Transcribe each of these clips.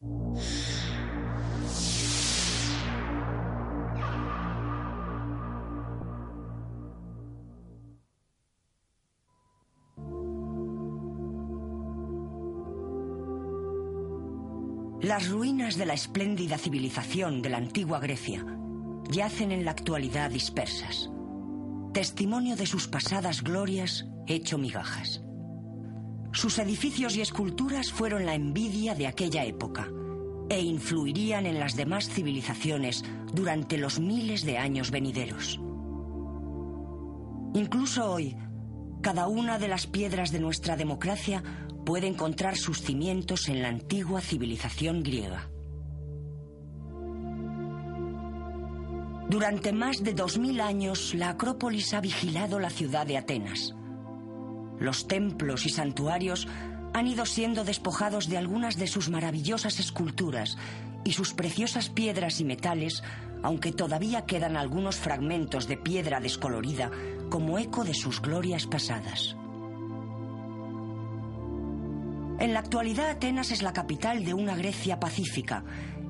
Las ruinas de la espléndida civilización de la antigua Grecia yacen en la actualidad dispersas, testimonio de sus pasadas glorias hecho migajas. Sus edificios y esculturas fueron la envidia de aquella época e influirían en las demás civilizaciones durante los miles de años venideros. Incluso hoy, cada una de las piedras de nuestra democracia puede encontrar sus cimientos en la antigua civilización griega. Durante más de dos mil años, la Acrópolis ha vigilado la ciudad de Atenas. Los templos y santuarios han ido siendo despojados de algunas de sus maravillosas esculturas y sus preciosas piedras y metales, aunque todavía quedan algunos fragmentos de piedra descolorida como eco de sus glorias pasadas. En la actualidad Atenas es la capital de una Grecia pacífica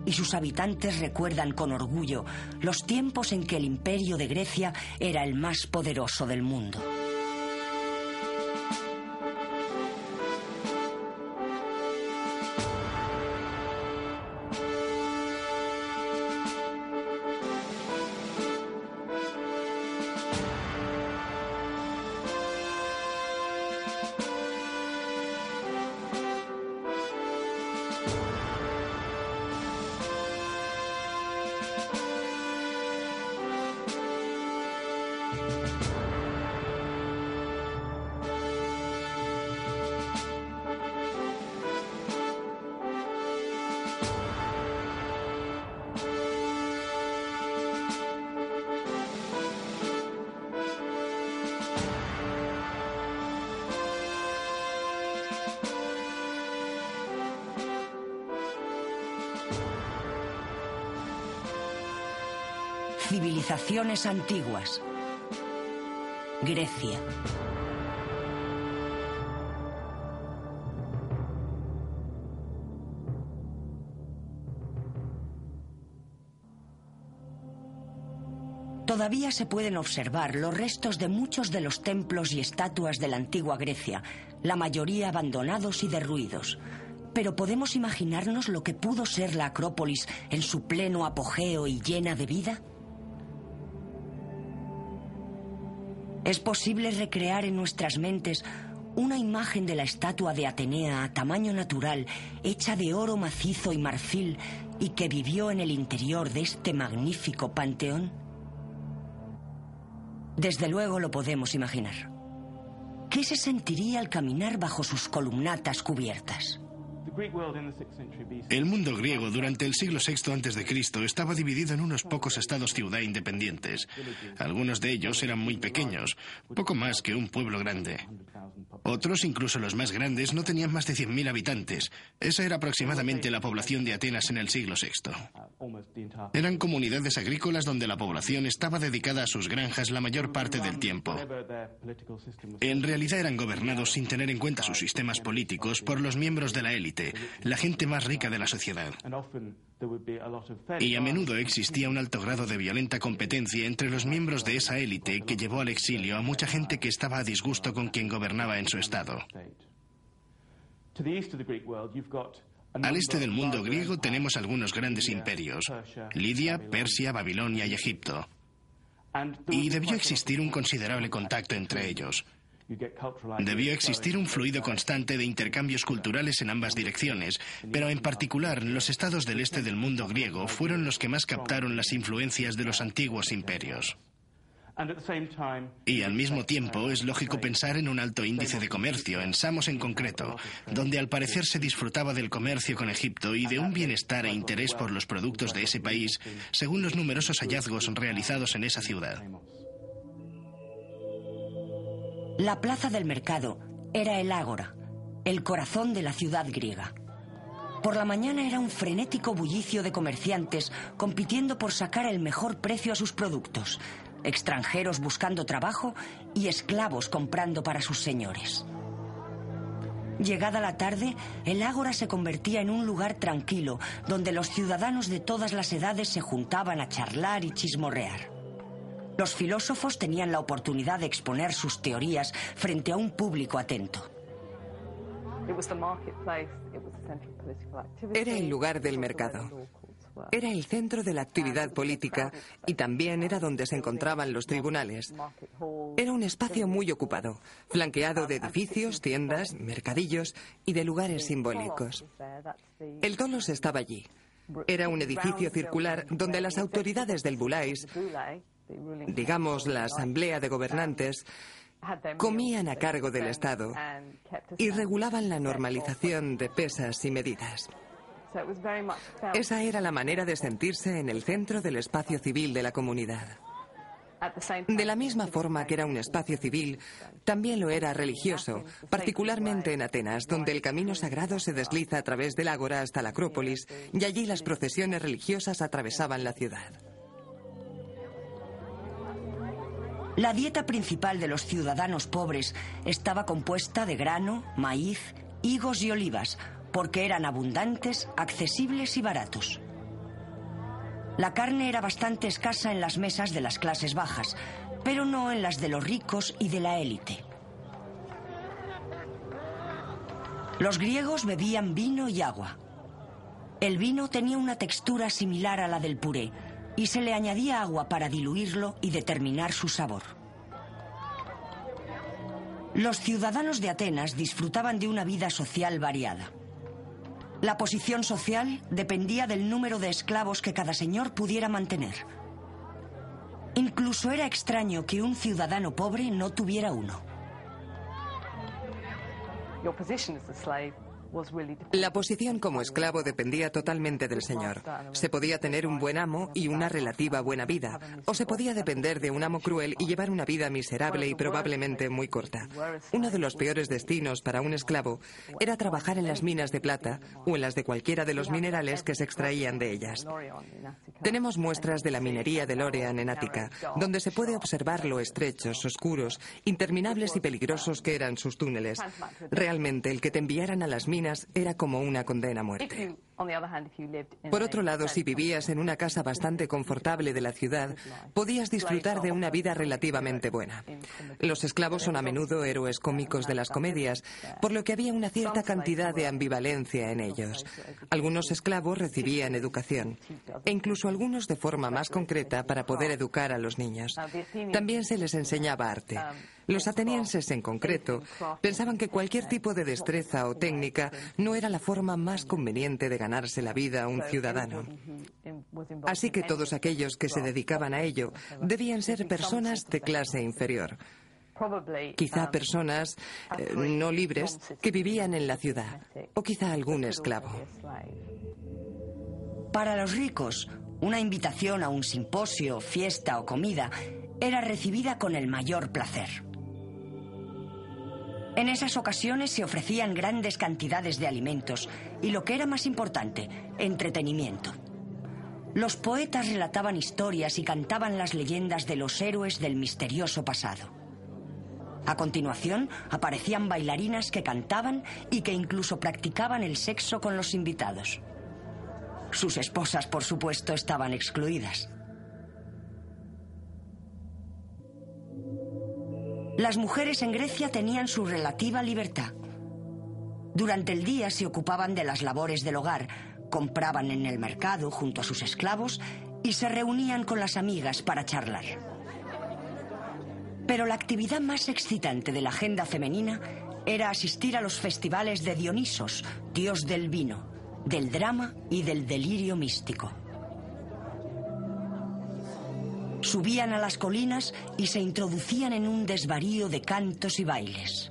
y sus habitantes recuerdan con orgullo los tiempos en que el imperio de Grecia era el más poderoso del mundo. Antiguas. Grecia. Todavía se pueden observar los restos de muchos de los templos y estatuas de la antigua Grecia, la mayoría abandonados y derruidos. Pero podemos imaginarnos lo que pudo ser la Acrópolis en su pleno apogeo y llena de vida? ¿Es posible recrear en nuestras mentes una imagen de la estatua de Atenea a tamaño natural, hecha de oro macizo y marfil, y que vivió en el interior de este magnífico panteón? Desde luego lo podemos imaginar. ¿Qué se sentiría al caminar bajo sus columnatas cubiertas? El mundo griego durante el siglo VI a.C. estaba dividido en unos pocos estados-ciudad independientes. Algunos de ellos eran muy pequeños, poco más que un pueblo grande. Otros, incluso los más grandes, no tenían más de 100.000 habitantes. Esa era aproximadamente la población de Atenas en el siglo VI. Eran comunidades agrícolas donde la población estaba dedicada a sus granjas la mayor parte del tiempo. En realidad eran gobernados sin tener en cuenta sus sistemas políticos por los miembros de la élite, la gente más rica de la sociedad. Y a menudo existía un alto grado de violenta competencia entre los miembros de esa élite que llevó al exilio a mucha gente que estaba a disgusto con quien gobernaba en su estado. Al este del mundo griego tenemos algunos grandes imperios, Lidia, Persia, Babilonia y Egipto. Y debió existir un considerable contacto entre ellos. Debió existir un fluido constante de intercambios culturales en ambas direcciones, pero en particular los estados del este del mundo griego fueron los que más captaron las influencias de los antiguos imperios. Y al mismo tiempo es lógico pensar en un alto índice de comercio, en Samos en concreto, donde al parecer se disfrutaba del comercio con Egipto y de un bienestar e interés por los productos de ese país, según los numerosos hallazgos realizados en esa ciudad. La plaza del mercado era el ágora, el corazón de la ciudad griega. Por la mañana era un frenético bullicio de comerciantes compitiendo por sacar el mejor precio a sus productos, extranjeros buscando trabajo y esclavos comprando para sus señores. Llegada la tarde, el ágora se convertía en un lugar tranquilo, donde los ciudadanos de todas las edades se juntaban a charlar y chismorrear. Los filósofos tenían la oportunidad de exponer sus teorías frente a un público atento. Era el lugar del mercado. Era el centro de la actividad política y también era donde se encontraban los tribunales. Era un espacio muy ocupado, flanqueado de edificios, tiendas, mercadillos y de lugares simbólicos. El Tolos estaba allí. Era un edificio circular donde las autoridades del Bulais, digamos la Asamblea de Gobernantes, comían a cargo del Estado y regulaban la normalización de pesas y medidas. Esa era la manera de sentirse en el centro del espacio civil de la comunidad. De la misma forma que era un espacio civil, también lo era religioso, particularmente en Atenas, donde el camino sagrado se desliza a través del ágora hasta la Acrópolis y allí las procesiones religiosas atravesaban la ciudad. La dieta principal de los ciudadanos pobres estaba compuesta de grano, maíz, higos y olivas, porque eran abundantes, accesibles y baratos. La carne era bastante escasa en las mesas de las clases bajas, pero no en las de los ricos y de la élite. Los griegos bebían vino y agua. El vino tenía una textura similar a la del puré y se le añadía agua para diluirlo y determinar su sabor. Los ciudadanos de Atenas disfrutaban de una vida social variada. La posición social dependía del número de esclavos que cada señor pudiera mantener. Incluso era extraño que un ciudadano pobre no tuviera uno. La posición como esclavo dependía totalmente del señor. Se podía tener un buen amo y una relativa buena vida, o se podía depender de un amo cruel y llevar una vida miserable y probablemente muy corta. Uno de los peores destinos para un esclavo era trabajar en las minas de plata o en las de cualquiera de los minerales que se extraían de ellas. Tenemos muestras de la minería de Lorean en Ática, donde se puede observar lo estrechos, oscuros, interminables y peligrosos que eran sus túneles. Realmente el que te enviaran a las minas era como una condena a muerte. Por otro lado, si vivías en una casa bastante confortable de la ciudad, podías disfrutar de una vida relativamente buena. Los esclavos son a menudo héroes cómicos de las comedias, por lo que había una cierta cantidad de ambivalencia en ellos. Algunos esclavos recibían educación, e incluso algunos de forma más concreta para poder educar a los niños. También se les enseñaba arte. Los atenienses en concreto pensaban que cualquier tipo de destreza o técnica no era la forma más conveniente de ganarse la vida a un ciudadano. Así que todos aquellos que se dedicaban a ello debían ser personas de clase inferior. Quizá personas eh, no libres que vivían en la ciudad, o quizá algún esclavo. Para los ricos, una invitación a un simposio, fiesta o comida era recibida con el mayor placer. En esas ocasiones se ofrecían grandes cantidades de alimentos y lo que era más importante, entretenimiento. Los poetas relataban historias y cantaban las leyendas de los héroes del misterioso pasado. A continuación, aparecían bailarinas que cantaban y que incluso practicaban el sexo con los invitados. Sus esposas, por supuesto, estaban excluidas. Las mujeres en Grecia tenían su relativa libertad. Durante el día se ocupaban de las labores del hogar, compraban en el mercado junto a sus esclavos y se reunían con las amigas para charlar. Pero la actividad más excitante de la agenda femenina era asistir a los festivales de Dionisos, dios del vino, del drama y del delirio místico. Subían a las colinas y se introducían en un desvarío de cantos y bailes.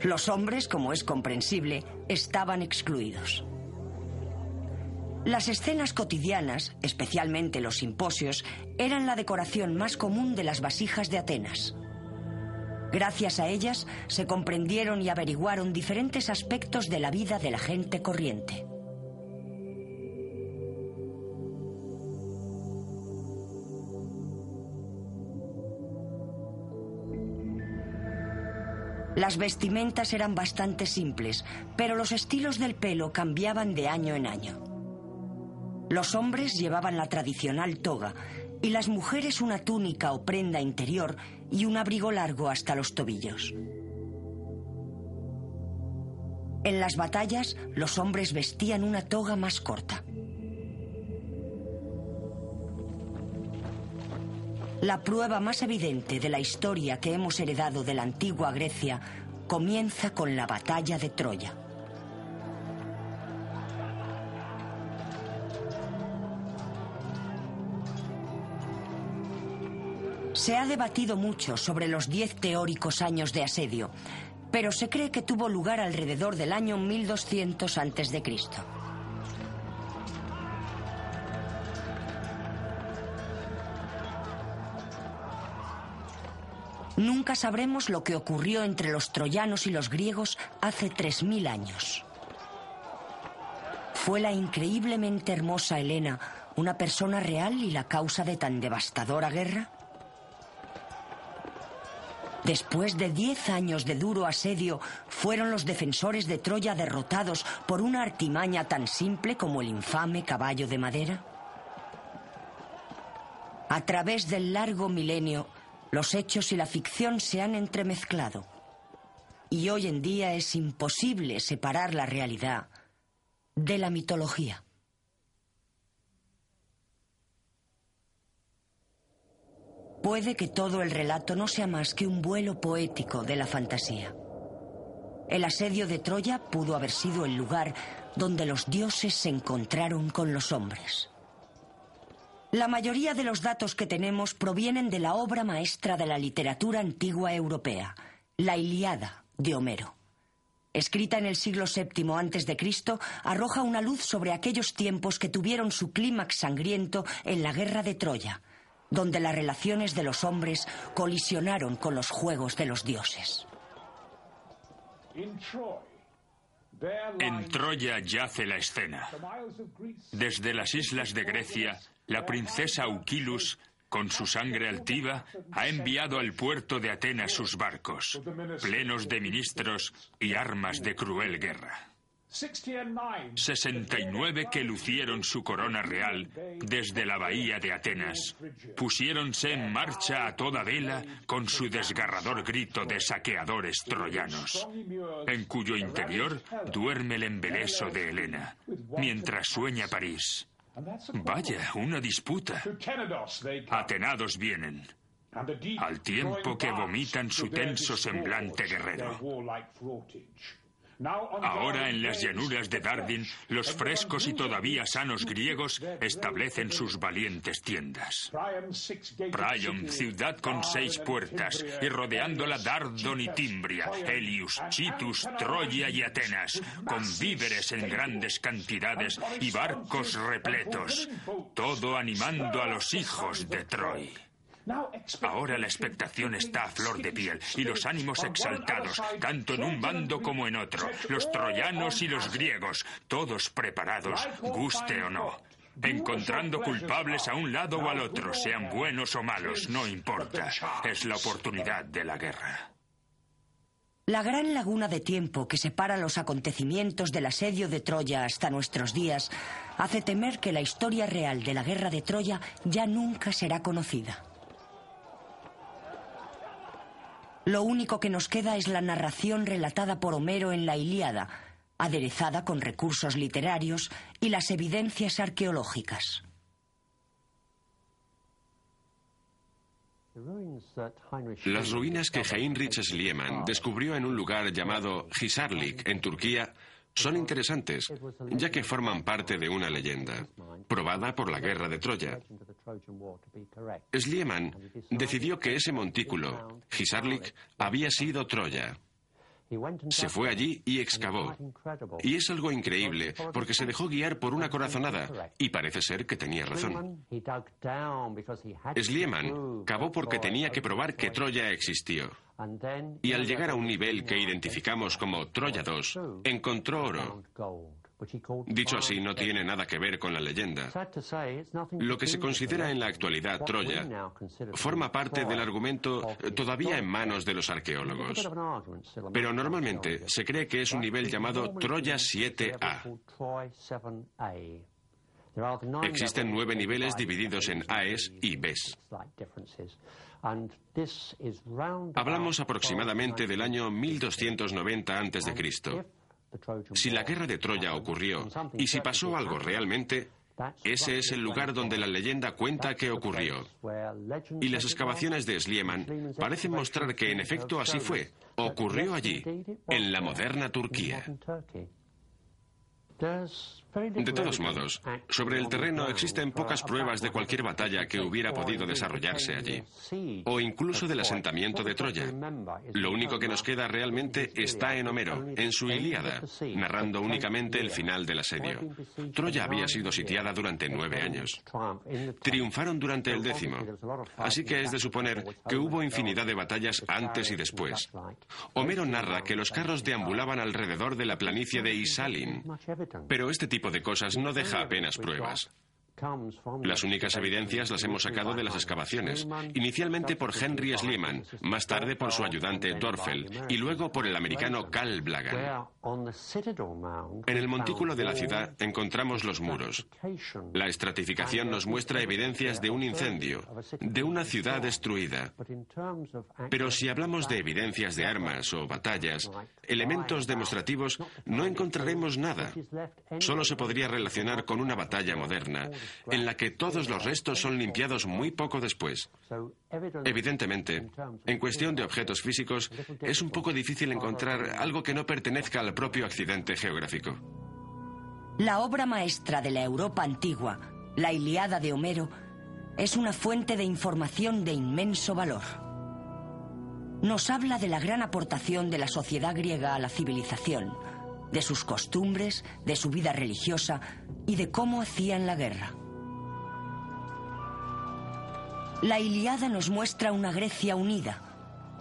Los hombres, como es comprensible, estaban excluidos. Las escenas cotidianas, especialmente los simposios, eran la decoración más común de las vasijas de Atenas. Gracias a ellas se comprendieron y averiguaron diferentes aspectos de la vida de la gente corriente. Las vestimentas eran bastante simples, pero los estilos del pelo cambiaban de año en año. Los hombres llevaban la tradicional toga y las mujeres una túnica o prenda interior y un abrigo largo hasta los tobillos. En las batallas, los hombres vestían una toga más corta. La prueba más evidente de la historia que hemos heredado de la antigua Grecia comienza con la batalla de Troya. Se ha debatido mucho sobre los diez teóricos años de asedio, pero se cree que tuvo lugar alrededor del año 1200 a.C. Nunca sabremos lo que ocurrió entre los troyanos y los griegos hace 3.000 años. ¿Fue la increíblemente hermosa Helena una persona real y la causa de tan devastadora guerra? Después de diez años de duro asedio, fueron los defensores de Troya derrotados por una artimaña tan simple como el infame caballo de madera. A través del largo milenio, los hechos y la ficción se han entremezclado. Y hoy en día es imposible separar la realidad de la mitología. Puede que todo el relato no sea más que un vuelo poético de la fantasía. El asedio de Troya pudo haber sido el lugar donde los dioses se encontraron con los hombres. La mayoría de los datos que tenemos provienen de la obra maestra de la literatura antigua europea, la Iliada de Homero. Escrita en el siglo VII a.C., arroja una luz sobre aquellos tiempos que tuvieron su clímax sangriento en la guerra de Troya, donde las relaciones de los hombres colisionaron con los juegos de los dioses. En Troya yace la escena. Desde las islas de Grecia, la princesa Auquilus, con su sangre altiva, ha enviado al puerto de Atenas sus barcos, plenos de ministros y armas de cruel guerra. 69 que lucieron su corona real desde la bahía de Atenas pusiéronse en marcha a toda vela con su desgarrador grito de saqueadores troyanos, en cuyo interior duerme el embeleso de Helena, mientras sueña París. Vaya, una disputa. Atenados vienen, al tiempo que vomitan su tenso semblante guerrero. Ahora en las llanuras de Dardin, los frescos y todavía sanos griegos establecen sus valientes tiendas. Priam, ciudad con seis puertas, y rodeándola Dardon y Timbria, Helius, Chitus, Troya y Atenas, con víveres en grandes cantidades y barcos repletos, todo animando a los hijos de Troy. Ahora la expectación está a flor de piel y los ánimos exaltados, tanto en un bando como en otro, los troyanos y los griegos, todos preparados, guste o no. Encontrando culpables a un lado o al otro, sean buenos o malos, no importa. Es la oportunidad de la guerra. La gran laguna de tiempo que separa los acontecimientos del asedio de Troya hasta nuestros días hace temer que la historia real de la guerra de Troya ya nunca será conocida. Lo único que nos queda es la narración relatada por Homero en la Ilíada, aderezada con recursos literarios y las evidencias arqueológicas. Las ruinas que Heinrich Schliemann descubrió en un lugar llamado Hisarlik, en Turquía, son interesantes, ya que forman parte de una leyenda, probada por la guerra de Troya. Schliemann decidió que ese montículo, Hisarlik, había sido Troya. Se fue allí y excavó. Y es algo increíble, porque se dejó guiar por una corazonada, y parece ser que tenía razón. Schliemann cavó porque tenía que probar que Troya existió. Y al llegar a un nivel que identificamos como Troya 2, encontró oro. Dicho así, no tiene nada que ver con la leyenda. Lo que se considera en la actualidad Troya forma parte del argumento todavía en manos de los arqueólogos. Pero normalmente se cree que es un nivel llamado Troya 7A. Existen nueve niveles divididos en Aes y Bs. Hablamos aproximadamente del año 1290 a.C. Si la guerra de Troya ocurrió y si pasó algo realmente, ese es el lugar donde la leyenda cuenta que ocurrió. Y las excavaciones de Schliemann parecen mostrar que en efecto así fue. Ocurrió allí, en la moderna Turquía. De todos modos, sobre el terreno existen pocas pruebas de cualquier batalla que hubiera podido desarrollarse allí, o incluso del asentamiento de Troya. Lo único que nos queda realmente está en Homero, en su Ilíada, narrando únicamente el final del asedio. Troya había sido sitiada durante nueve años. Triunfaron durante el décimo, así que es de suponer que hubo infinidad de batallas antes y después. Homero narra que los carros deambulaban alrededor de la planicie de Isalin, pero este tipo de cosas no deja apenas pruebas. Las únicas evidencias las hemos sacado de las excavaciones, inicialmente por Henry Schliemann, más tarde por su ayudante Dorfel y luego por el americano Carl Blagan. En el montículo de la ciudad encontramos los muros. La estratificación nos muestra evidencias de un incendio, de una ciudad destruida. Pero si hablamos de evidencias de armas o batallas, elementos demostrativos, no encontraremos nada. Solo se podría relacionar con una batalla moderna en la que todos los restos son limpiados muy poco después. Evidentemente, en cuestión de objetos físicos, es un poco difícil encontrar algo que no pertenezca al propio accidente geográfico. La obra maestra de la Europa antigua, la Iliada de Homero, es una fuente de información de inmenso valor. Nos habla de la gran aportación de la sociedad griega a la civilización, de sus costumbres, de su vida religiosa y de cómo hacían la guerra. La Iliada nos muestra una Grecia unida,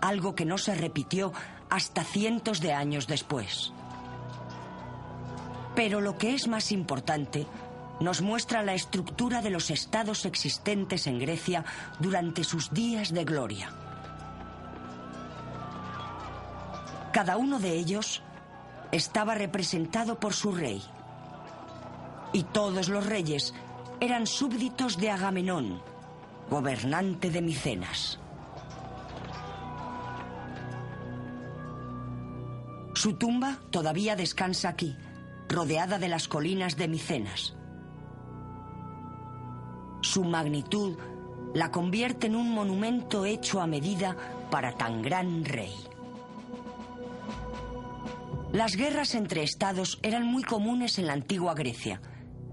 algo que no se repitió hasta cientos de años después. Pero lo que es más importante, nos muestra la estructura de los estados existentes en Grecia durante sus días de gloria. Cada uno de ellos estaba representado por su rey. Y todos los reyes eran súbditos de Agamenón, gobernante de Micenas. Su tumba todavía descansa aquí, rodeada de las colinas de Micenas. Su magnitud la convierte en un monumento hecho a medida para tan gran rey. Las guerras entre estados eran muy comunes en la antigua Grecia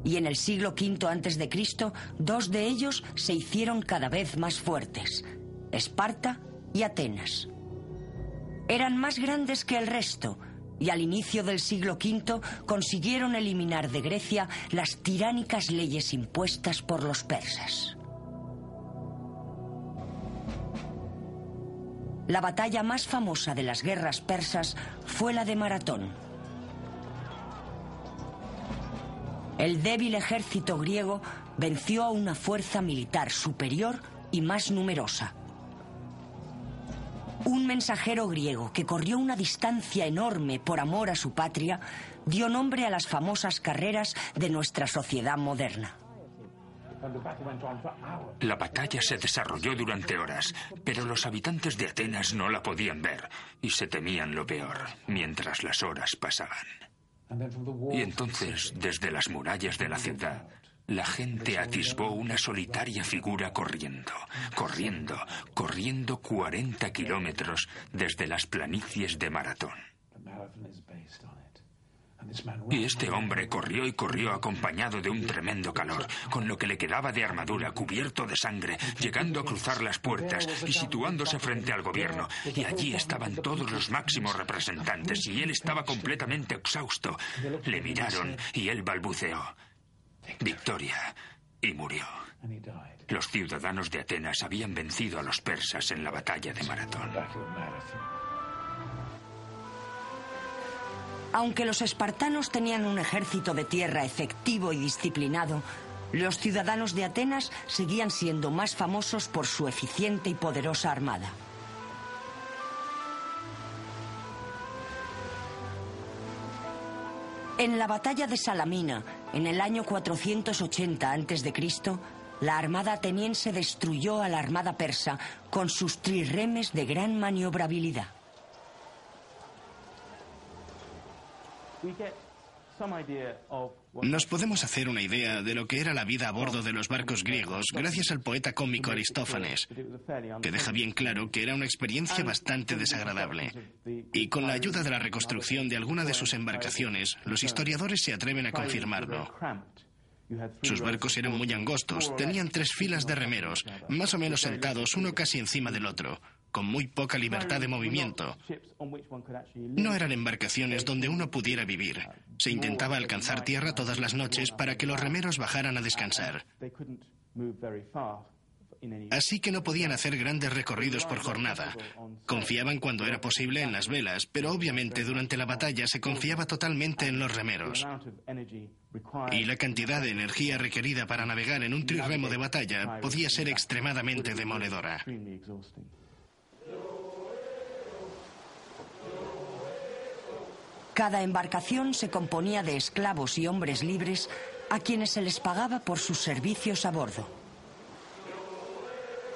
y en el siglo V a.C. dos de ellos se hicieron cada vez más fuertes, Esparta y Atenas. Eran más grandes que el resto y al inicio del siglo V consiguieron eliminar de Grecia las tiránicas leyes impuestas por los persas. La batalla más famosa de las guerras persas fue la de Maratón. El débil ejército griego venció a una fuerza militar superior y más numerosa. Un mensajero griego que corrió una distancia enorme por amor a su patria dio nombre a las famosas carreras de nuestra sociedad moderna. La batalla se desarrolló durante horas, pero los habitantes de Atenas no la podían ver y se temían lo peor mientras las horas pasaban. Y entonces, desde las murallas de la ciudad, la gente atisbó una solitaria figura corriendo, corriendo, corriendo 40 kilómetros desde las planicies de Maratón. Y este hombre corrió y corrió acompañado de un tremendo calor, con lo que le quedaba de armadura cubierto de sangre, llegando a cruzar las puertas y situándose frente al gobierno. Y allí estaban todos los máximos representantes y él estaba completamente exhausto. Le miraron y él balbuceó. Victoria. Y murió. Los ciudadanos de Atenas habían vencido a los persas en la batalla de Maratón. Aunque los espartanos tenían un ejército de tierra efectivo y disciplinado, los ciudadanos de Atenas seguían siendo más famosos por su eficiente y poderosa armada. En la batalla de Salamina, en el año 480 a.C., la armada ateniense destruyó a la armada persa con sus trirremes de gran maniobrabilidad. Nos podemos hacer una idea de lo que era la vida a bordo de los barcos griegos gracias al poeta cómico Aristófanes, que deja bien claro que era una experiencia bastante desagradable. Y con la ayuda de la reconstrucción de alguna de sus embarcaciones, los historiadores se atreven a confirmarlo. Sus barcos eran muy angostos, tenían tres filas de remeros, más o menos sentados uno casi encima del otro con muy poca libertad de movimiento. No eran embarcaciones donde uno pudiera vivir. Se intentaba alcanzar tierra todas las noches para que los remeros bajaran a descansar. Así que no podían hacer grandes recorridos por jornada. Confiaban cuando era posible en las velas, pero obviamente durante la batalla se confiaba totalmente en los remeros. Y la cantidad de energía requerida para navegar en un trirremo de batalla podía ser extremadamente demoledora. Cada embarcación se componía de esclavos y hombres libres a quienes se les pagaba por sus servicios a bordo.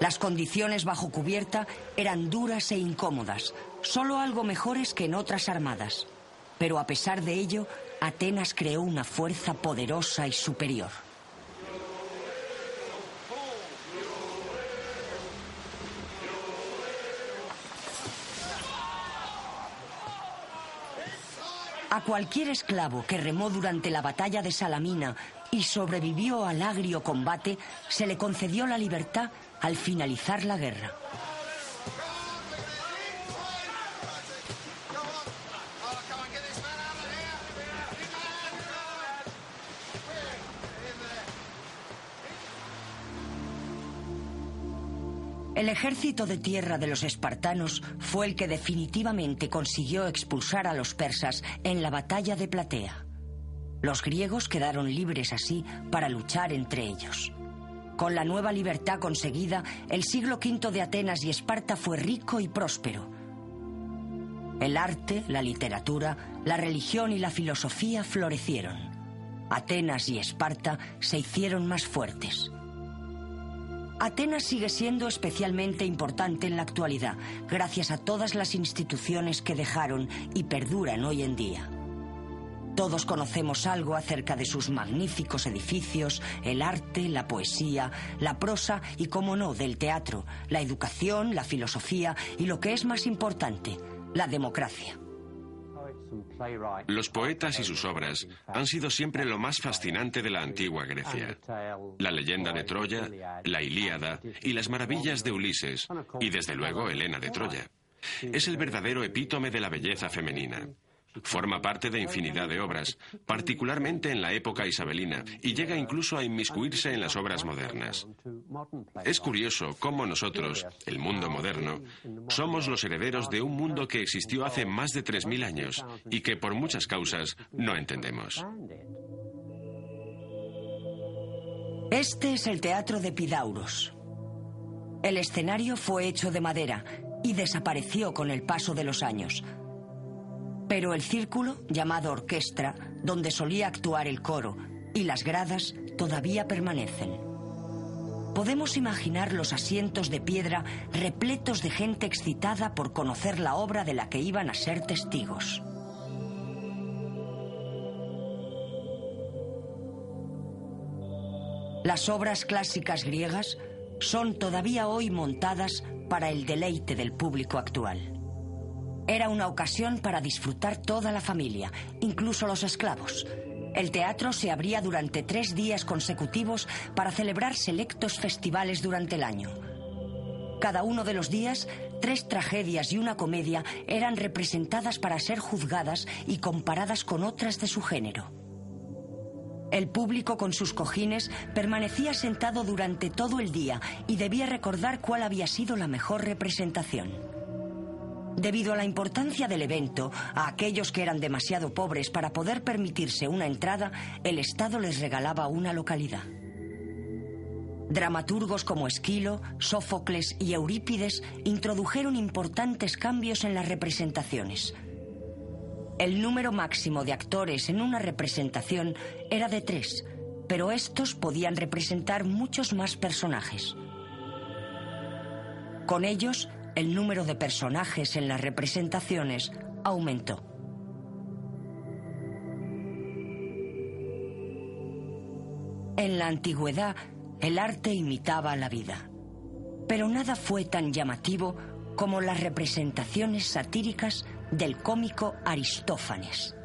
Las condiciones bajo cubierta eran duras e incómodas, solo algo mejores que en otras armadas. Pero a pesar de ello, Atenas creó una fuerza poderosa y superior. A cualquier esclavo que remó durante la batalla de Salamina y sobrevivió al agrio combate, se le concedió la libertad al finalizar la guerra. El ejército de tierra de los espartanos fue el que definitivamente consiguió expulsar a los persas en la batalla de Platea. Los griegos quedaron libres así para luchar entre ellos. Con la nueva libertad conseguida, el siglo V de Atenas y Esparta fue rico y próspero. El arte, la literatura, la religión y la filosofía florecieron. Atenas y Esparta se hicieron más fuertes. Atenas sigue siendo especialmente importante en la actualidad, gracias a todas las instituciones que dejaron y perduran hoy en día. Todos conocemos algo acerca de sus magníficos edificios, el arte, la poesía, la prosa y, como no, del teatro, la educación, la filosofía y, lo que es más importante, la democracia. Los poetas y sus obras han sido siempre lo más fascinante de la antigua Grecia. La leyenda de Troya, la Ilíada y las maravillas de Ulises, y desde luego Helena de Troya. Es el verdadero epítome de la belleza femenina. Forma parte de infinidad de obras, particularmente en la época isabelina, y llega incluso a inmiscuirse en las obras modernas. Es curioso cómo nosotros, el mundo moderno, somos los herederos de un mundo que existió hace más de 3.000 años y que por muchas causas no entendemos. Este es el teatro de Pidauros. El escenario fue hecho de madera y desapareció con el paso de los años. Pero el círculo, llamado orquestra, donde solía actuar el coro, y las gradas todavía permanecen. Podemos imaginar los asientos de piedra repletos de gente excitada por conocer la obra de la que iban a ser testigos. Las obras clásicas griegas son todavía hoy montadas para el deleite del público actual. Era una ocasión para disfrutar toda la familia, incluso los esclavos. El teatro se abría durante tres días consecutivos para celebrar selectos festivales durante el año. Cada uno de los días, tres tragedias y una comedia eran representadas para ser juzgadas y comparadas con otras de su género. El público con sus cojines permanecía sentado durante todo el día y debía recordar cuál había sido la mejor representación. Debido a la importancia del evento, a aquellos que eran demasiado pobres para poder permitirse una entrada, el Estado les regalaba una localidad. Dramaturgos como Esquilo, Sófocles y Eurípides introdujeron importantes cambios en las representaciones. El número máximo de actores en una representación era de tres, pero estos podían representar muchos más personajes. Con ellos, el número de personajes en las representaciones aumentó. En la antigüedad, el arte imitaba la vida, pero nada fue tan llamativo como las representaciones satíricas del cómico Aristófanes.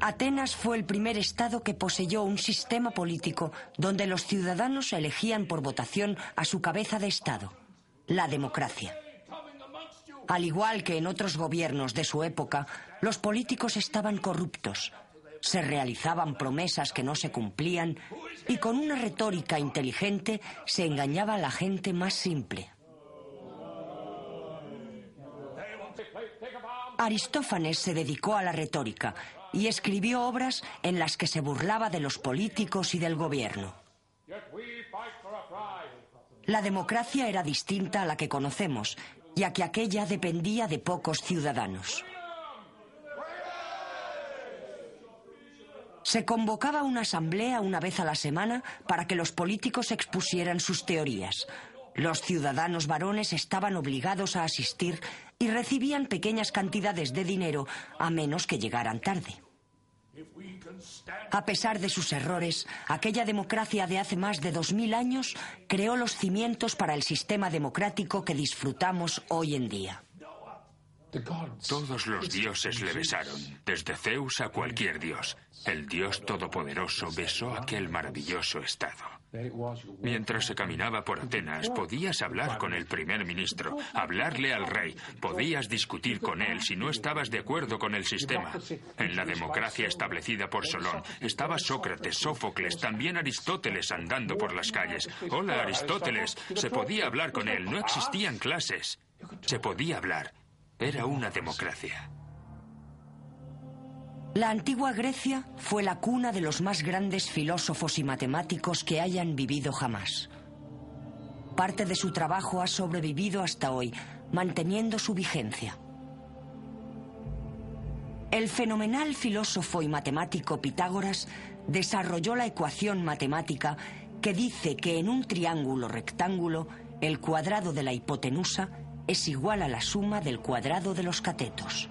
Atenas fue el primer estado que poseyó un sistema político donde los ciudadanos elegían por votación a su cabeza de estado, la democracia. Al igual que en otros gobiernos de su época, los políticos estaban corruptos, se realizaban promesas que no se cumplían y con una retórica inteligente se engañaba a la gente más simple. Aristófanes se dedicó a la retórica y escribió obras en las que se burlaba de los políticos y del gobierno. La democracia era distinta a la que conocemos, ya que aquella dependía de pocos ciudadanos. Se convocaba una asamblea una vez a la semana para que los políticos expusieran sus teorías. Los ciudadanos varones estaban obligados a asistir y recibían pequeñas cantidades de dinero a menos que llegaran tarde. A pesar de sus errores, aquella democracia de hace más de dos mil años creó los cimientos para el sistema democrático que disfrutamos hoy en día. Todos los dioses le besaron, desde Zeus a cualquier dios. El dios todopoderoso besó aquel maravilloso estado. Mientras se caminaba por Atenas, podías hablar con el primer ministro, hablarle al rey, podías discutir con él si no estabas de acuerdo con el sistema. En la democracia establecida por Solón, estaba Sócrates, Sófocles, también Aristóteles andando por las calles. Hola, Aristóteles. Se podía hablar con él, no existían clases. Se podía hablar. Era una democracia. La antigua Grecia fue la cuna de los más grandes filósofos y matemáticos que hayan vivido jamás. Parte de su trabajo ha sobrevivido hasta hoy, manteniendo su vigencia. El fenomenal filósofo y matemático Pitágoras desarrolló la ecuación matemática que dice que en un triángulo rectángulo el cuadrado de la hipotenusa es igual a la suma del cuadrado de los catetos.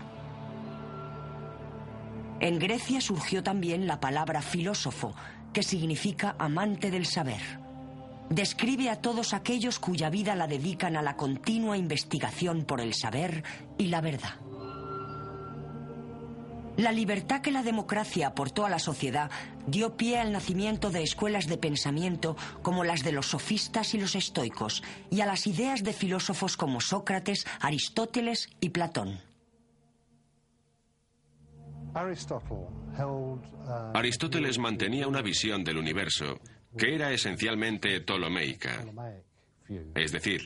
En Grecia surgió también la palabra filósofo, que significa amante del saber. Describe a todos aquellos cuya vida la dedican a la continua investigación por el saber y la verdad. La libertad que la democracia aportó a la sociedad dio pie al nacimiento de escuelas de pensamiento como las de los sofistas y los estoicos, y a las ideas de filósofos como Sócrates, Aristóteles y Platón. Uh, Aristóteles mantenía una visión del universo que era esencialmente ptolomeica. Es decir,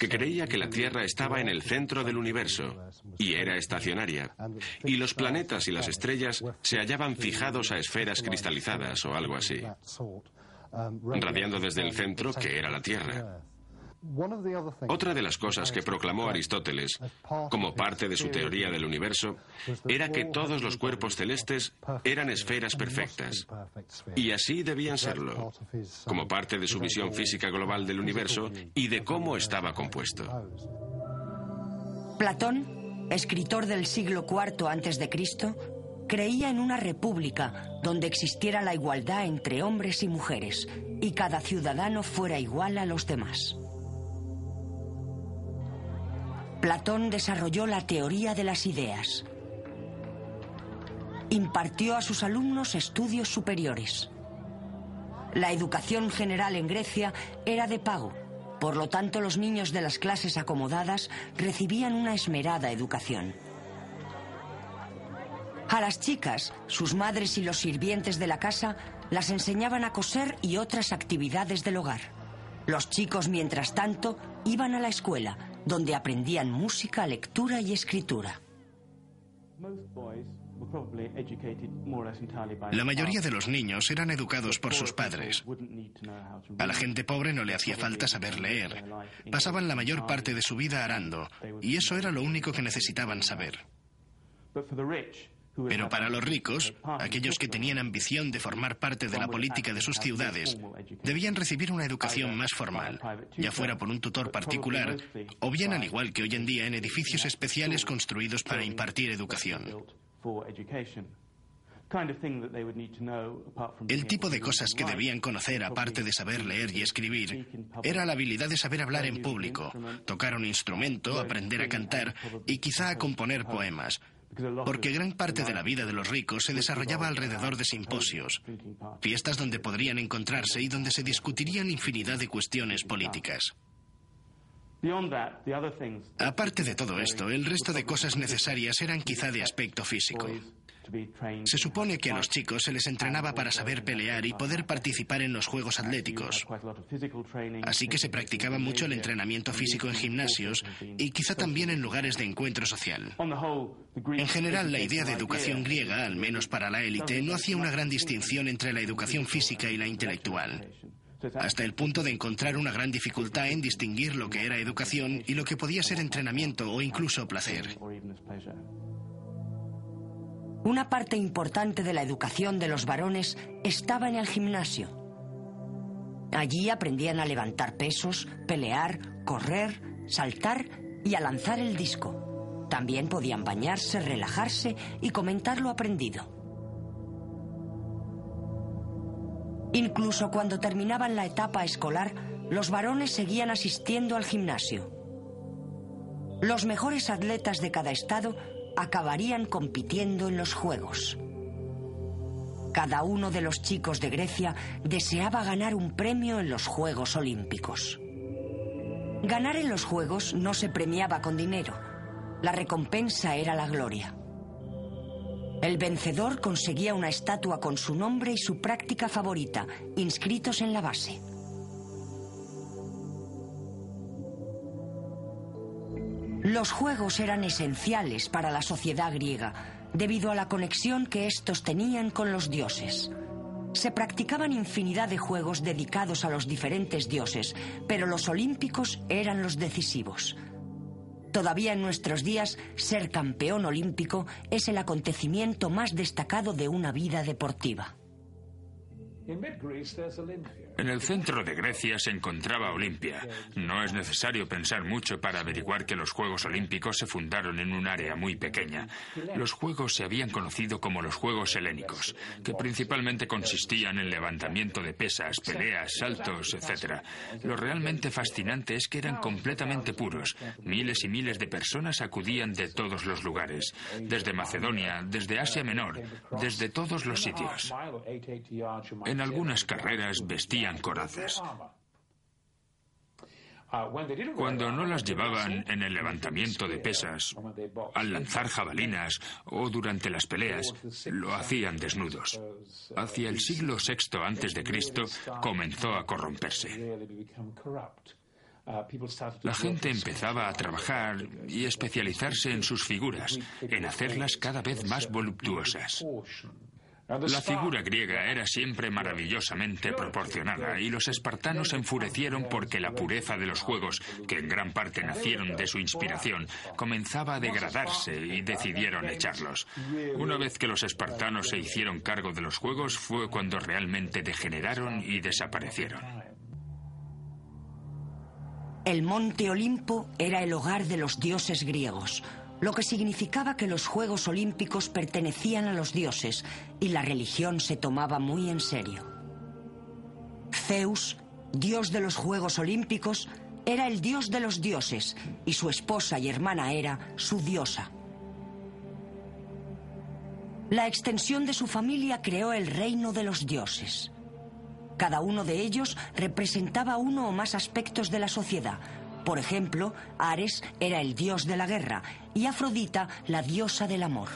que creía que la Tierra estaba en el centro del universo y era estacionaria, y los planetas y las estrellas se hallaban fijados a esferas cristalizadas o algo así, radiando desde el centro que era la Tierra. Otra de las cosas que proclamó Aristóteles, como parte de su teoría del universo, era que todos los cuerpos celestes eran esferas perfectas, y así debían serlo, como parte de su visión física global del universo y de cómo estaba compuesto. Platón, escritor del siglo IV a.C., creía en una república donde existiera la igualdad entre hombres y mujeres y cada ciudadano fuera igual a los demás. Platón desarrolló la teoría de las ideas. Impartió a sus alumnos estudios superiores. La educación general en Grecia era de pago, por lo tanto los niños de las clases acomodadas recibían una esmerada educación. A las chicas, sus madres y los sirvientes de la casa las enseñaban a coser y otras actividades del hogar. Los chicos, mientras tanto, iban a la escuela, donde aprendían música, lectura y escritura. La mayoría de los niños eran educados por sus padres. A la gente pobre no le hacía falta saber leer. Pasaban la mayor parte de su vida arando, y eso era lo único que necesitaban saber. Pero para los ricos, aquellos que tenían ambición de formar parte de la política de sus ciudades, debían recibir una educación más formal, ya fuera por un tutor particular o bien al igual que hoy en día en edificios especiales construidos para impartir educación. El tipo de cosas que debían conocer, aparte de saber leer y escribir, era la habilidad de saber hablar en público, tocar un instrumento, aprender a cantar y quizá a componer poemas, porque gran parte de la vida de los ricos se desarrollaba alrededor de simposios, fiestas donde podrían encontrarse y donde se discutirían infinidad de cuestiones políticas. Aparte de todo esto, el resto de cosas necesarias eran quizá de aspecto físico. Se supone que a los chicos se les entrenaba para saber pelear y poder participar en los juegos atléticos. Así que se practicaba mucho el entrenamiento físico en gimnasios y quizá también en lugares de encuentro social. En general, la idea de educación griega, al menos para la élite, no hacía una gran distinción entre la educación física y la intelectual hasta el punto de encontrar una gran dificultad en distinguir lo que era educación y lo que podía ser entrenamiento o incluso placer. Una parte importante de la educación de los varones estaba en el gimnasio. Allí aprendían a levantar pesos, pelear, correr, saltar y a lanzar el disco. También podían bañarse, relajarse y comentar lo aprendido. Incluso cuando terminaban la etapa escolar, los varones seguían asistiendo al gimnasio. Los mejores atletas de cada estado acabarían compitiendo en los Juegos. Cada uno de los chicos de Grecia deseaba ganar un premio en los Juegos Olímpicos. Ganar en los Juegos no se premiaba con dinero. La recompensa era la gloria. El vencedor conseguía una estatua con su nombre y su práctica favorita, inscritos en la base. Los juegos eran esenciales para la sociedad griega, debido a la conexión que estos tenían con los dioses. Se practicaban infinidad de juegos dedicados a los diferentes dioses, pero los olímpicos eran los decisivos. Todavía en nuestros días, ser campeón olímpico es el acontecimiento más destacado de una vida deportiva. En el centro de Grecia se encontraba Olimpia. No es necesario pensar mucho para averiguar que los Juegos Olímpicos se fundaron en un área muy pequeña. Los Juegos se habían conocido como los Juegos Helénicos, que principalmente consistían en levantamiento de pesas, peleas, saltos, etc. Lo realmente fascinante es que eran completamente puros. Miles y miles de personas acudían de todos los lugares, desde Macedonia, desde Asia Menor, desde todos los sitios. En algunas carreras vestían corazas. Cuando no las llevaban en el levantamiento de pesas, al lanzar jabalinas o durante las peleas, lo hacían desnudos. Hacia el siglo VI Cristo comenzó a corromperse. La gente empezaba a trabajar y especializarse en sus figuras, en hacerlas cada vez más voluptuosas. La figura griega era siempre maravillosamente proporcionada y los espartanos se enfurecieron porque la pureza de los juegos, que en gran parte nacieron de su inspiración, comenzaba a degradarse y decidieron echarlos. Una vez que los espartanos se hicieron cargo de los juegos fue cuando realmente degeneraron y desaparecieron. El monte Olimpo era el hogar de los dioses griegos lo que significaba que los Juegos Olímpicos pertenecían a los dioses y la religión se tomaba muy en serio. Zeus, dios de los Juegos Olímpicos, era el dios de los dioses y su esposa y hermana Hera su diosa. La extensión de su familia creó el reino de los dioses. Cada uno de ellos representaba uno o más aspectos de la sociedad. Por ejemplo, Ares era el dios de la guerra y Afrodita la diosa del amor.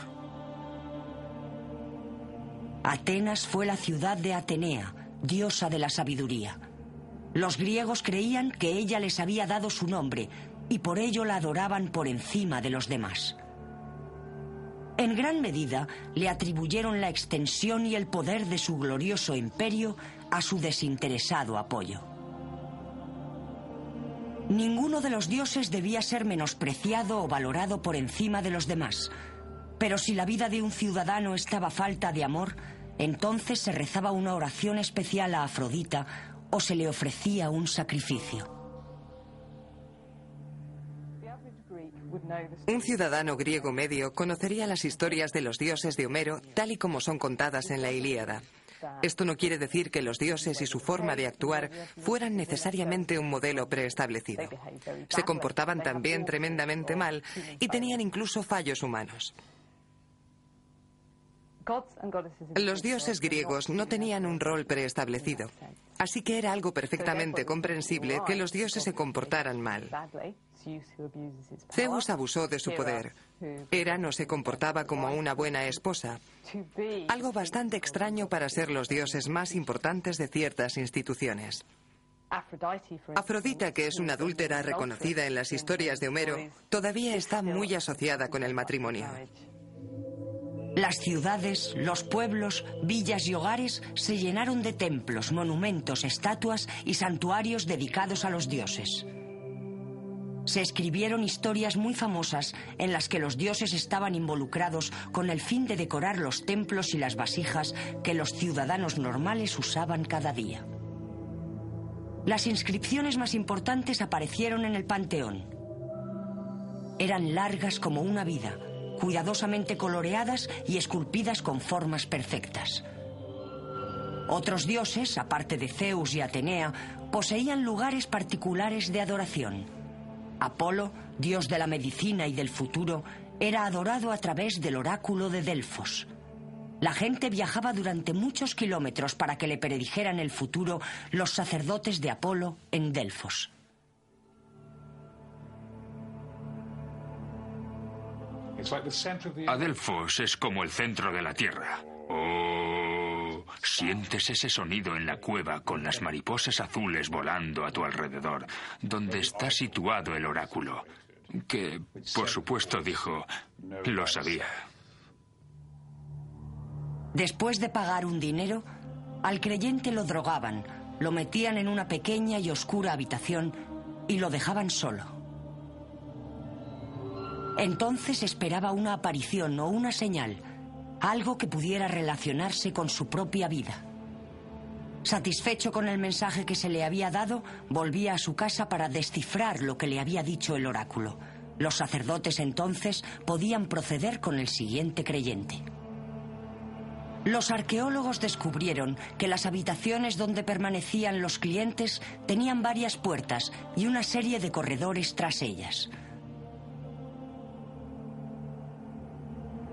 Atenas fue la ciudad de Atenea, diosa de la sabiduría. Los griegos creían que ella les había dado su nombre y por ello la adoraban por encima de los demás. En gran medida le atribuyeron la extensión y el poder de su glorioso imperio a su desinteresado apoyo. Ninguno de los dioses debía ser menospreciado o valorado por encima de los demás, pero si la vida de un ciudadano estaba falta de amor, entonces se rezaba una oración especial a Afrodita o se le ofrecía un sacrificio. Un ciudadano griego medio conocería las historias de los dioses de Homero tal y como son contadas en la Ilíada. Esto no quiere decir que los dioses y su forma de actuar fueran necesariamente un modelo preestablecido. Se comportaban también tremendamente mal y tenían incluso fallos humanos. Los dioses griegos no tenían un rol preestablecido, así que era algo perfectamente comprensible que los dioses se comportaran mal. Zeus abusó de su poder. Hera no se comportaba como una buena esposa. Algo bastante extraño para ser los dioses más importantes de ciertas instituciones. Afrodita, que es una adúltera reconocida en las historias de Homero, todavía está muy asociada con el matrimonio. Las ciudades, los pueblos, villas y hogares se llenaron de templos, monumentos, estatuas y santuarios dedicados a los dioses. Se escribieron historias muy famosas en las que los dioses estaban involucrados con el fin de decorar los templos y las vasijas que los ciudadanos normales usaban cada día. Las inscripciones más importantes aparecieron en el Panteón. Eran largas como una vida cuidadosamente coloreadas y esculpidas con formas perfectas. Otros dioses, aparte de Zeus y Atenea, poseían lugares particulares de adoración. Apolo, dios de la medicina y del futuro, era adorado a través del oráculo de Delfos. La gente viajaba durante muchos kilómetros para que le predijeran el futuro los sacerdotes de Apolo en Delfos. Adelfos es como el centro de la Tierra. Oh, sientes ese sonido en la cueva con las mariposas azules volando a tu alrededor, donde está situado el oráculo. Que, por supuesto, dijo, lo sabía. Después de pagar un dinero, al creyente lo drogaban, lo metían en una pequeña y oscura habitación y lo dejaban solo. Entonces esperaba una aparición o una señal, algo que pudiera relacionarse con su propia vida. Satisfecho con el mensaje que se le había dado, volvía a su casa para descifrar lo que le había dicho el oráculo. Los sacerdotes entonces podían proceder con el siguiente creyente. Los arqueólogos descubrieron que las habitaciones donde permanecían los clientes tenían varias puertas y una serie de corredores tras ellas.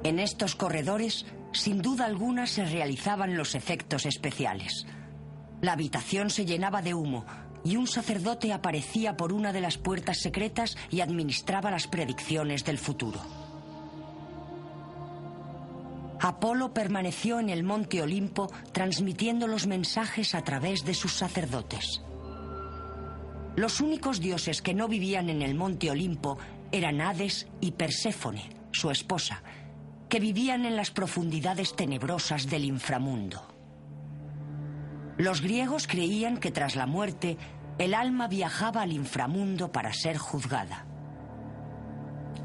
En estos corredores, sin duda alguna, se realizaban los efectos especiales. La habitación se llenaba de humo y un sacerdote aparecía por una de las puertas secretas y administraba las predicciones del futuro. Apolo permaneció en el monte Olimpo transmitiendo los mensajes a través de sus sacerdotes. Los únicos dioses que no vivían en el monte Olimpo eran Hades y Perséfone, su esposa, que vivían en las profundidades tenebrosas del inframundo. Los griegos creían que tras la muerte el alma viajaba al inframundo para ser juzgada.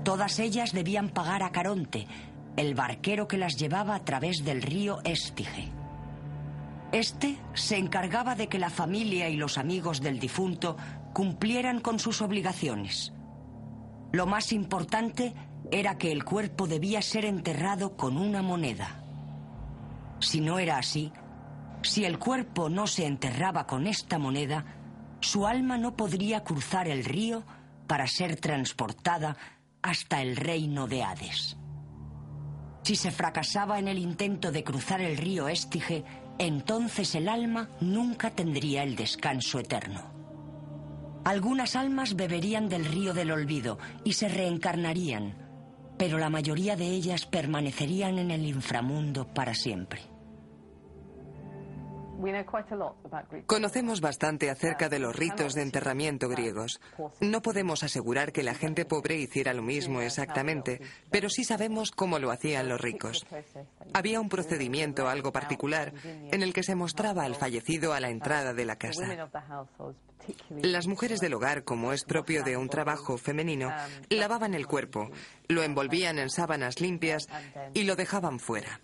Todas ellas debían pagar a Caronte, el barquero que las llevaba a través del río Estige. Este se encargaba de que la familia y los amigos del difunto cumplieran con sus obligaciones. Lo más importante era que el cuerpo debía ser enterrado con una moneda. Si no era así, si el cuerpo no se enterraba con esta moneda, su alma no podría cruzar el río para ser transportada hasta el reino de Hades. Si se fracasaba en el intento de cruzar el río Estige, entonces el alma nunca tendría el descanso eterno. Algunas almas beberían del río del olvido y se reencarnarían, pero la mayoría de ellas permanecerían en el inframundo para siempre. Conocemos bastante acerca de los ritos de enterramiento griegos. No podemos asegurar que la gente pobre hiciera lo mismo exactamente, pero sí sabemos cómo lo hacían los ricos. Había un procedimiento algo particular en el que se mostraba al fallecido a la entrada de la casa. Las mujeres del hogar, como es propio de un trabajo femenino, lavaban el cuerpo, lo envolvían en sábanas limpias y lo dejaban fuera.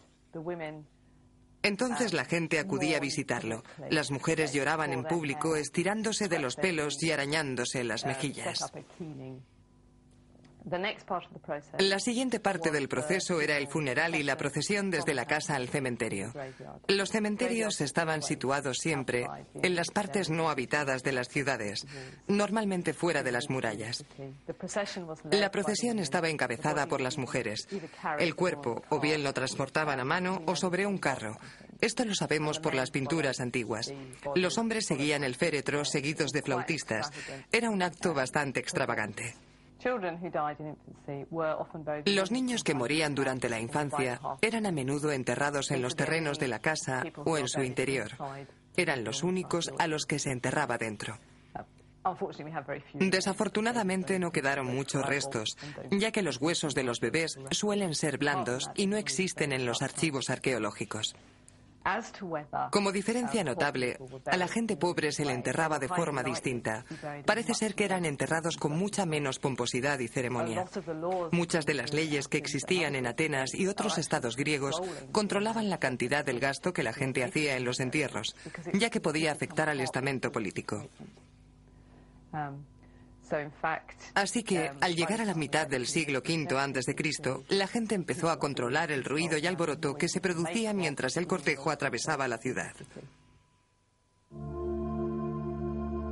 Entonces la gente acudía a visitarlo. Las mujeres lloraban en público, estirándose de los pelos y arañándose las mejillas. La siguiente parte del proceso era el funeral y la procesión desde la casa al cementerio. Los cementerios estaban situados siempre en las partes no habitadas de las ciudades, normalmente fuera de las murallas. La procesión estaba encabezada por las mujeres. El cuerpo o bien lo transportaban a mano o sobre un carro. Esto lo sabemos por las pinturas antiguas. Los hombres seguían el féretro seguidos de flautistas. Era un acto bastante extravagante. Los niños que morían durante la infancia eran a menudo enterrados en los terrenos de la casa o en su interior. Eran los únicos a los que se enterraba dentro. Desafortunadamente no quedaron muchos restos, ya que los huesos de los bebés suelen ser blandos y no existen en los archivos arqueológicos. Como diferencia notable, a la gente pobre se le enterraba de forma distinta. Parece ser que eran enterrados con mucha menos pomposidad y ceremonia. Muchas de las leyes que existían en Atenas y otros estados griegos controlaban la cantidad del gasto que la gente hacía en los entierros, ya que podía afectar al estamento político. Así que, al llegar a la mitad del siglo V a.C., la gente empezó a controlar el ruido y alboroto que se producía mientras el cortejo atravesaba la ciudad.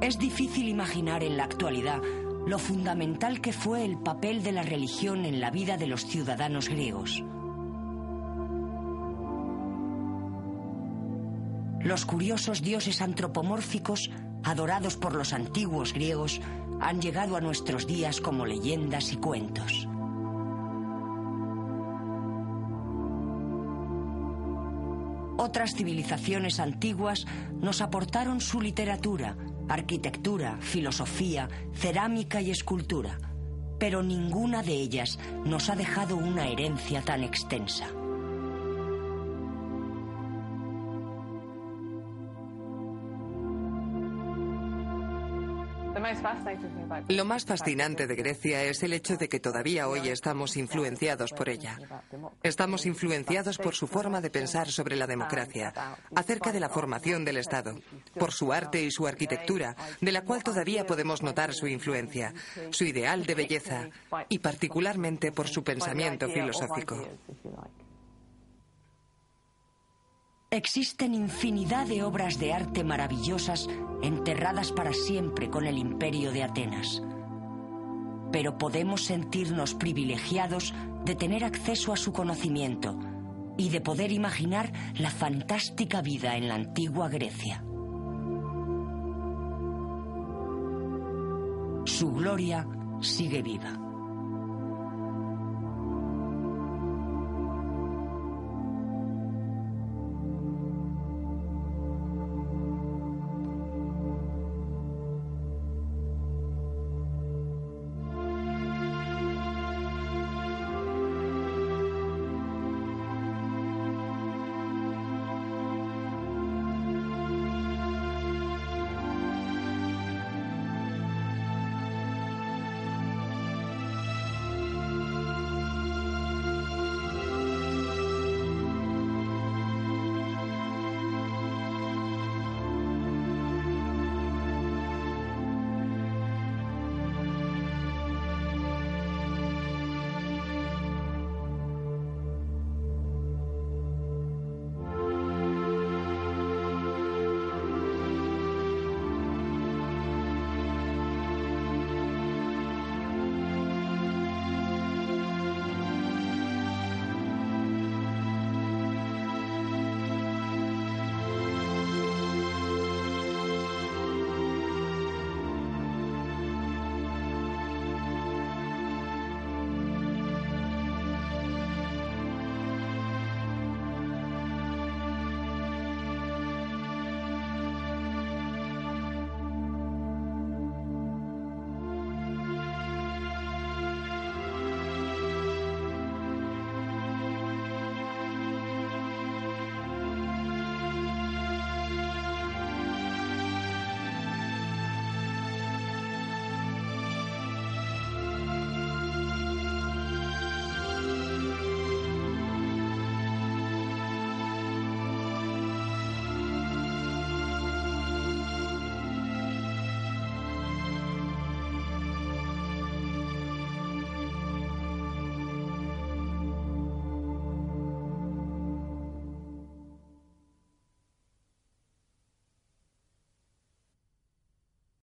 Es difícil imaginar en la actualidad lo fundamental que fue el papel de la religión en la vida de los ciudadanos griegos. Los curiosos dioses antropomórficos, adorados por los antiguos griegos, han llegado a nuestros días como leyendas y cuentos. Otras civilizaciones antiguas nos aportaron su literatura, arquitectura, filosofía, cerámica y escultura, pero ninguna de ellas nos ha dejado una herencia tan extensa. Lo más fascinante de Grecia es el hecho de que todavía hoy estamos influenciados por ella. Estamos influenciados por su forma de pensar sobre la democracia, acerca de la formación del Estado, por su arte y su arquitectura, de la cual todavía podemos notar su influencia, su ideal de belleza y particularmente por su pensamiento filosófico. Existen infinidad de obras de arte maravillosas enterradas para siempre con el imperio de Atenas. Pero podemos sentirnos privilegiados de tener acceso a su conocimiento y de poder imaginar la fantástica vida en la antigua Grecia. Su gloria sigue viva.